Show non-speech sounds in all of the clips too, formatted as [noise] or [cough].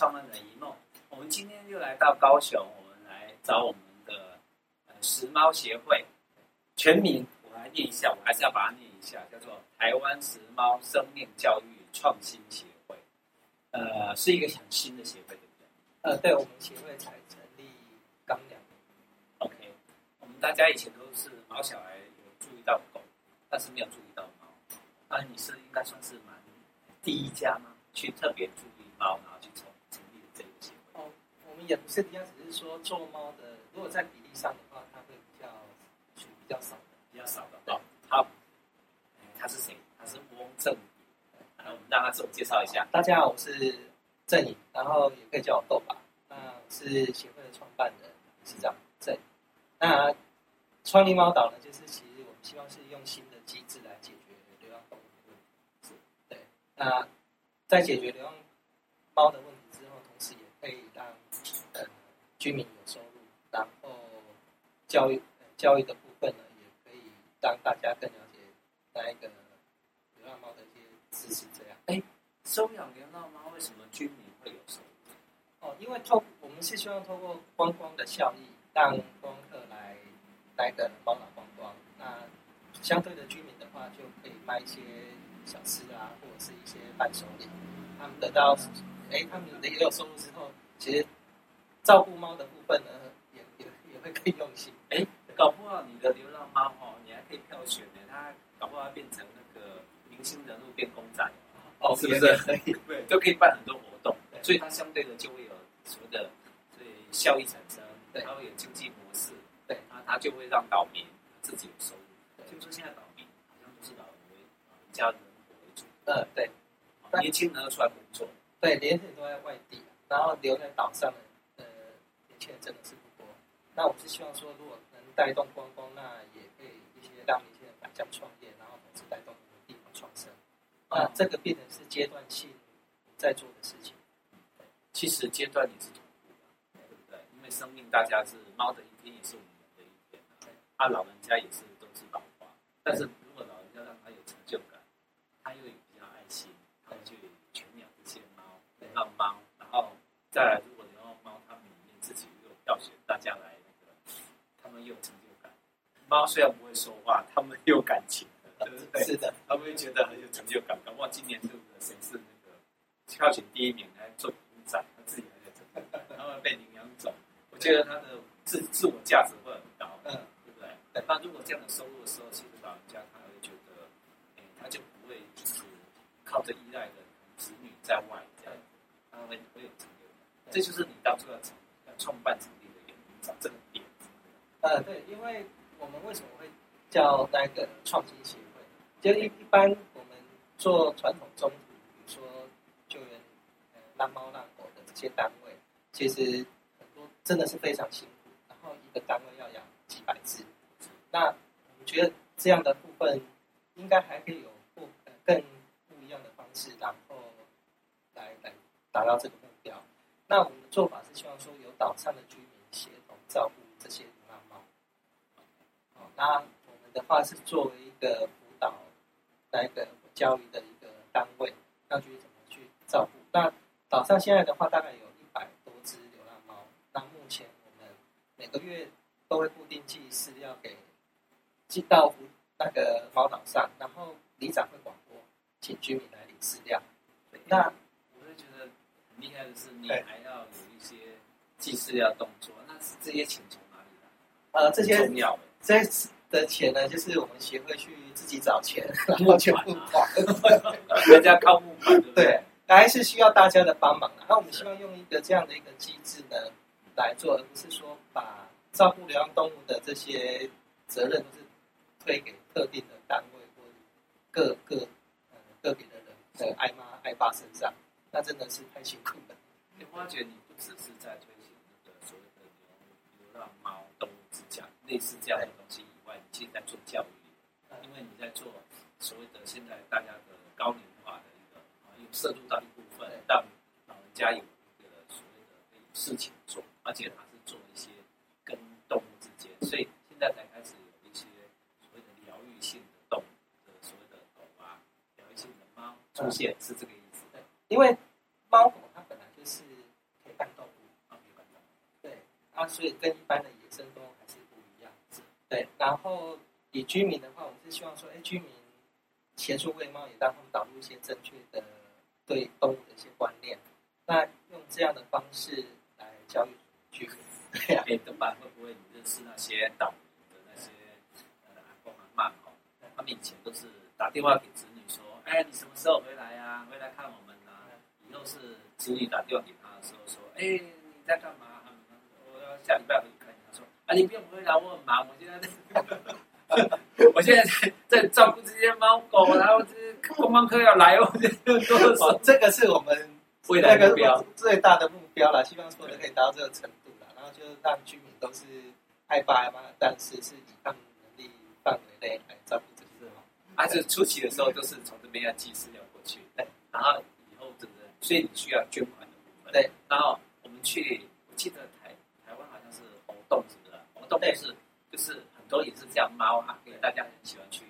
创办人一梦，我们今天又来到高雄，我们来找我们的呃拾猫协会，全名我来念一下，我还是要把它念一下，叫做台湾拾猫生命教育创新协会，呃，是一个很新的协会，对不对？呃，对，我们协会才成立刚两年。OK，我们大家以前都是毛小孩有注意到狗，但是没有注意到猫，那你是应该算是蛮第一家吗？去特别注意猫，然后去成成立这个协会。哦，我们也不是第一样，只是说做猫的，如果在比例上的话，它会比较属于比较少的，比较少的。哦，好，他是谁？他是翁正宇。然后我们让他自我介绍一下。大家好，我是正宇，然后也可以叫我豆爸。那我是协会的创办人，是这样正宇。那创立猫岛呢，就是其实我们希望是用新的机制来解决流浪动物的问题。是，对。那在解决流浪猫的问题之后，同时也可以让呃居民有收入，然后教育教育的部分呢，也可以让大家更了解那一个流浪猫的一些知识。这样，哎，收养流浪猫为什么居民会有收入？哦，因为透我们是希望透过观光的效益，让观光客来来个猫岛观光。那相对的居民的话，就可以卖一些。小吃啊，或者是一些伴手礼，他们得到，哎，他们也有收入之后，其实照顾猫的部分呢，也也也会更用心。哎，搞不好你的流浪猫哦，你还可以票选呢，它搞不好变成那个明星人物变公仔，哦，是不是？可以，对，都可以办很多活动，所以它相对的就会有所谓的所以效益产生，对，它会有经济模式，对，那它就会让岛民自己有收入。听说现在岛民好像都是老人为家人。嗯，对，年轻人出来工作，对，年轻人都在外地，然后留在岛上的呃年轻人真的是不多。那我是希望说，如果能带动观光，那也可以一些让一些人返乡创业，然后同时带动我们地方创生。那这个变成是阶段性在做的事情。其实阶段也是同步的，对不对？因为生命大家是猫的一天，也是我们人的一天。啊，老人家也是都是老化，但是。再来，如果流浪猫他们里面自己又有票选，大家来那个，他们又有成就感。猫虽然不会说话，他们有感情，对不对？是的，他们会觉得很有成就感。搞不好今年是不是谁是那个票选第一名来做影展，他自己还有成就感，然后被领养走，我觉得他的自自我价值会很高，嗯，对不对？那如果这样的收入的时候，其实老人家他会觉得，哎，他就不会就是靠着依赖的子女在外这样，他会会有成就。这就是你当初要成要创办成立的原因，找这个点。呃，对，因为我们为什么会叫那个创新协会？就一一般我们做传统中途，比如说救援呃浪猫浪狗的这些单位，其实很多真的是非常辛苦，然后一个单位要养几百只。那我们觉得这样的部分应该还可以有不更不一样的方式，然后来来达到这个目标。那我们的做法是希望说，由岛上的居民协同照顾。那我们的话是作为一个辅导、那个教育的一个单位，要去怎么去照顾。那岛上现在的话，大概有一百多只流浪猫。那目前我们每个月都会固定寄饲料给寄到那个猫岛上，然后里长会广播，请居民来领饲料。那我是觉得很厉害的是，你还要有一些寄饲料动作，那是这些请从哪里来？呃，这些重要这次的钱呢，就是我们协会去自己找钱，[laughs] 然后去募款，人家靠募款，对，还是需要大家的帮忙。那我们希望用一个这样的一个机制呢来做，而不是说把照顾流浪动物的这些责任都是推给特定的单位或各个呃个别的人的爱妈爱爸身上。那真的是太辛苦了。你发觉你不只是在推行那个所谓的流流浪猫类似这样的东西以外，你其实在做教育，因为你在做所谓的现在大家的高龄化的一个啊，又摄入到一部分，让老人家有一个所谓的事情做，而且他是做一些跟动物之间，所以现在才开始有一些所谓的疗愈性的动物的所谓的狗啊，疗愈性的猫出现，是这个意思。因为猫狗它本来就是所以跟一般的野生动物还是不一样。对，然后居民的话，我们是希望说，哎，居民协助喂猫，也让他们导入一些正确的对动物的一些观念。那用这样的方式来教育居民。对呀、啊，哎，等会会不会你认识那些导游的那些呃阿公阿嬷哦？他们以前都是打电话给子女说，哎，你什么时候回来呀、啊？回来看我们啊。以后是子女打电话给他的时候说，哎，你在干嘛？我要下礼拜回去看你。他说，啊，你不用回来，我很忙，我现在在 [laughs] 我现在在在照顾这些猫狗，然后这些观光客要来哦。哦，这个是我们未来目标最大的目标了，希望说可以达到这个程度了，然后就让居民都是爱爸爱妈，但是是以他们能力范围内来照顾这些猫。啊，就初期的时候都是从这边要寄饲料过去，对，然后。所以你需要捐款的部分。对，然后我们去，我记得台台湾好像是活动是不是？活动就是多也是这样猫啊，给大家很喜欢去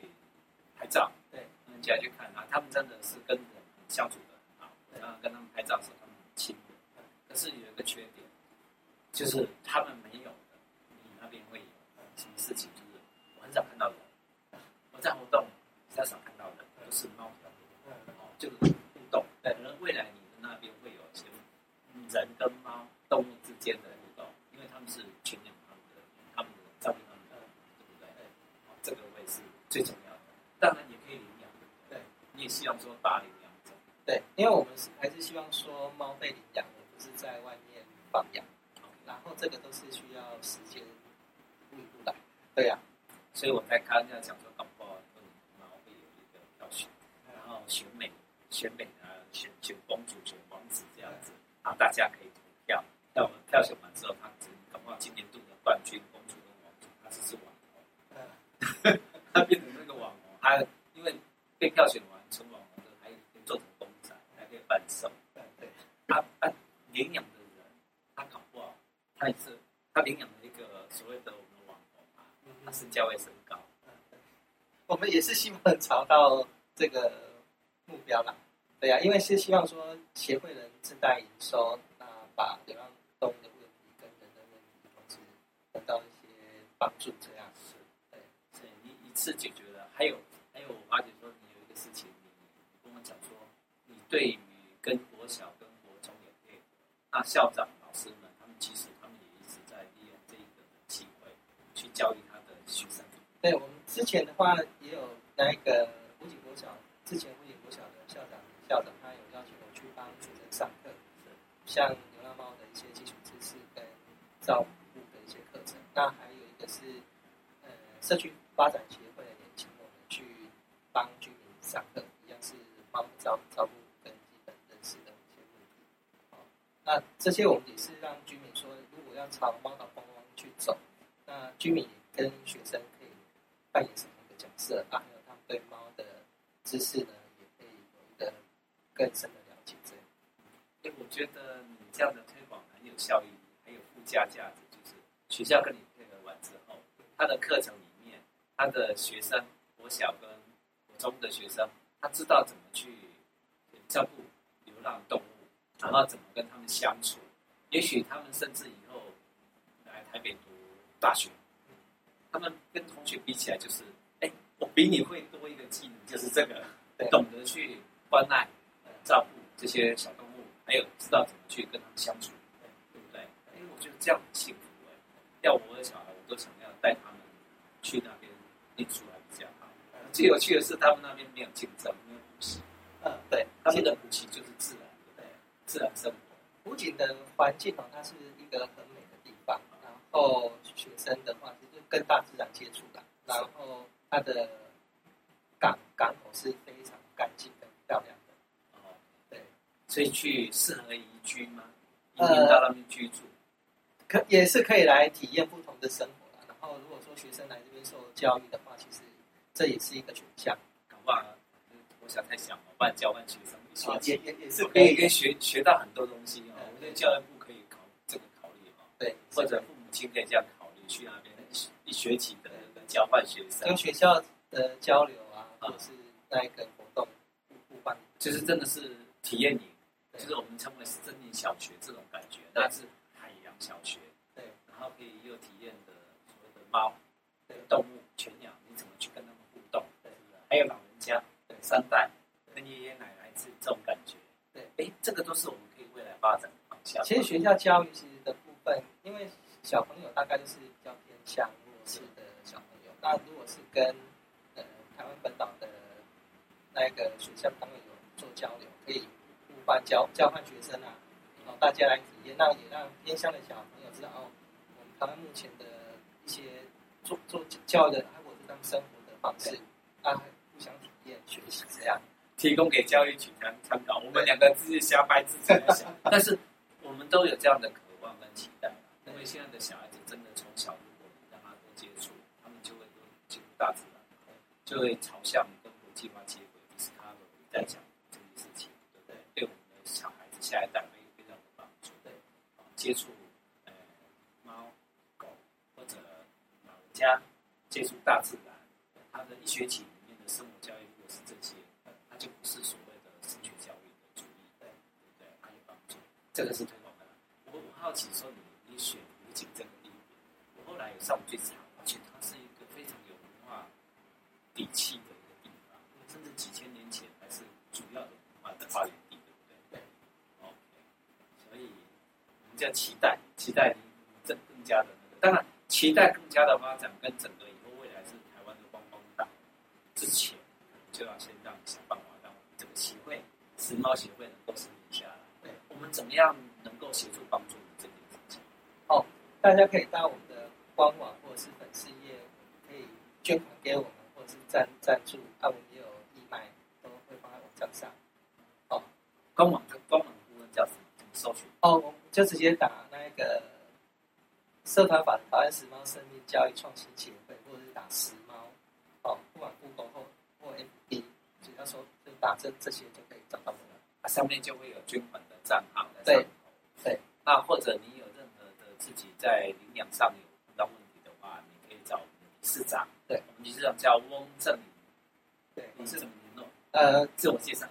拍照。对，人家去看啊，他们真的是跟人相处的很好，然后跟他们拍照的时候他们很亲的。可是有一个缺点，就是他们没有的，你那边会有什么事情？就是我很少看到人，我在活动比较少看到人，都是猫比较多。哦，就是互动，可能未来你。人跟猫动物之间的互动，因为他们是群养他们的，他们的照顾他们的，对不对？好，这个会是最重要的。当然也可以领养，对，你也希望说把领养走。对，因为我们是还是希望说猫被领养，而不是在外面放养。然后这个都是需要时间一步一步来。对呀、啊，所以我在刚刚讲说，搞不好猫会有一个票选，然后选美、选美啊，选选公主、选王子这样子。啊，大家可以投票。那我们票选完之后，他只搞不好今年度的冠军公主跟王子，他只是网红。他变成那个网红，他因为被票选完成网红的，还可以做成公仔，还可以贩售。对对。他，领养的人，他搞不好，他也是他领养了一个所谓的是，价位升高。我们也是希望朝到这个目标啦。对呀、因为是希望说协会人自带营收，那把流浪动物的问题跟人的问题同时得到一些帮助，这样是。对，所以你一次解决了。还有还有，我发觉说你有一个事情，你你跟我讲说，你对于跟国小跟国中也配合，那校长老师们他们其实他们也一直在利用这一个机会去教育他的学生。对，我们之前的话也有那个武警国小，之前武警国小的校长。校长他有邀请我去帮学生上课，像流浪猫的一些基础知识跟照顾的一些课程。那还有一个是呃社区发展协会也请我们去帮居民上课，一样是猫照照顾跟基本认识的一些问题。好，那这些我们也是让居民说，如果要朝猫岛观光去走，那居民跟学生扮演什么样的角色啊？还有他们对猫的知识呢？也可以有一个更深的了解，这样。哎，我觉得你这样的推广很有效益，还有附加价值，就是学校跟你配合完之后，他的课程里面，他的学生，国小跟国中的学生，他知道怎么去照顾流浪动物，然后怎么跟他们相处。也许他们甚至以后来台北读大学，他们跟同学比起来，就是，哎，我比你会多一个技能，就是这个，懂得去关爱。照顾这些小动物，还有知道怎么去跟他们相处，对不对？哎，我觉得这样很幸福哎。要我的小孩，我都想要带他们去那边念书来比较好。最有趣的是，他们那边没有竞争，没有补习。嗯，对，他们的补习就是自然，对，自然生活。湖景的环境哦，它是一个很美的地方。然后学生的话，就是跟大自然接触的。然后它的港港口是非常干净的、漂亮的。哦，对所以去适合宜居吗？移民到那边居住，呃、可也是可以来体验不同的生活了。然后，如果说学生来这边受教育的话，其实这也是一个选项。搞不好，我想太想了，不然交换学生一学期，也也也是可以，可以学学到很多东西哦。我觉得教育部可以考这个考虑哦。对，或者父母亲可以这样考虑，去那边一学期的交换学生，跟学校的交流啊，或者是那一个活动互互换，就是真的是体验营。就是我们称为森林小学这种感觉，那是海洋小学。对，然后后可以又体验的所谓的猫、动物、犬鸟，你怎么去跟他们互动？对，还有老人家，对，三代跟爷爷奶奶是这种感觉。对，哎，这个都是我们可以未来发展的方向。其实学校教育其实的部分，因为小朋友大概就是比较偏向。那如果是跟呃台湾本岛的那个学校他们有做交流，可以互换交交换学生啊，然后大家来体验，让也让偏乡的小朋友知道哦，我们台湾目前的一些做做教育的，或者是他们生活的方式，啊，互相体验学习这样。提供给教育局参参考，我们两个自己瞎掰自己的想，[laughs] 但是我们都有这样的渴望跟期待，因为现在的小孩子真的从小如果让他多接触，他们就会多接触大自然，就会朝向跟国际化接轨。Discovery 在讲这件事情，对不对？对我们的小孩子下一代会有非常有帮助。对，接触呃猫狗或者老人家接触大自然，他的一学期里面的生活教育如果是这些。那他就不是所谓的升学教育的主义，对对对，还有帮助，这个是推广的。我我好奇说你你选武警这个地点，我后来有上去查，而且它是一个非常有文化底气的一个地方，甚至几千年前还是主要的文化的发源地，对不对？对。OK，所以期待，期待你更更加的那个，当然期待更加的发展，跟整个以后未来是台湾的观光大之前，就要先让想办法让这个。协会，时髦协会能够成立下来，我们怎么样能够协助帮助你这件事情？哦，大家可以到我们的官网或者是粉丝页，可以捐款给我们，或者是赞赞助，啊，我们也有义卖，都会放在网站上。哦，官网官网部分叫什么？怎么搜寻？哦，就直接打那个社团法人台湾时髦生命教育创新协会，或者是打时髦，哦，不管 Google 或或 FB，只要说就。打这这些就可以找到我们了，啊，上面就会有捐款的账号的。对，对。那或者你有任何的自己在领养上有碰到问题的话，你可以找我们理事长。对，我们理事长叫翁正明。对，你是怎么联络？呃，自我介绍。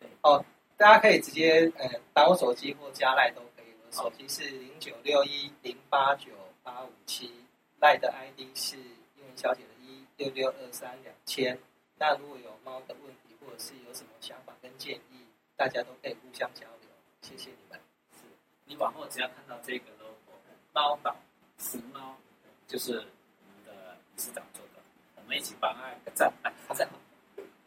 对，哦，大家可以直接呃打我手机或加赖都手机是零九六一零八九八五七，赖的 ID 是英文小姐的一六六二三两千。那如果有猫的问题，或者是有什么想法跟建议，大家都可以互相交流。谢谢你们。是，你往后只要看到这个 logo，猫岛时髦，就是我们的理事长做的，我们一起帮爱个赞，赞。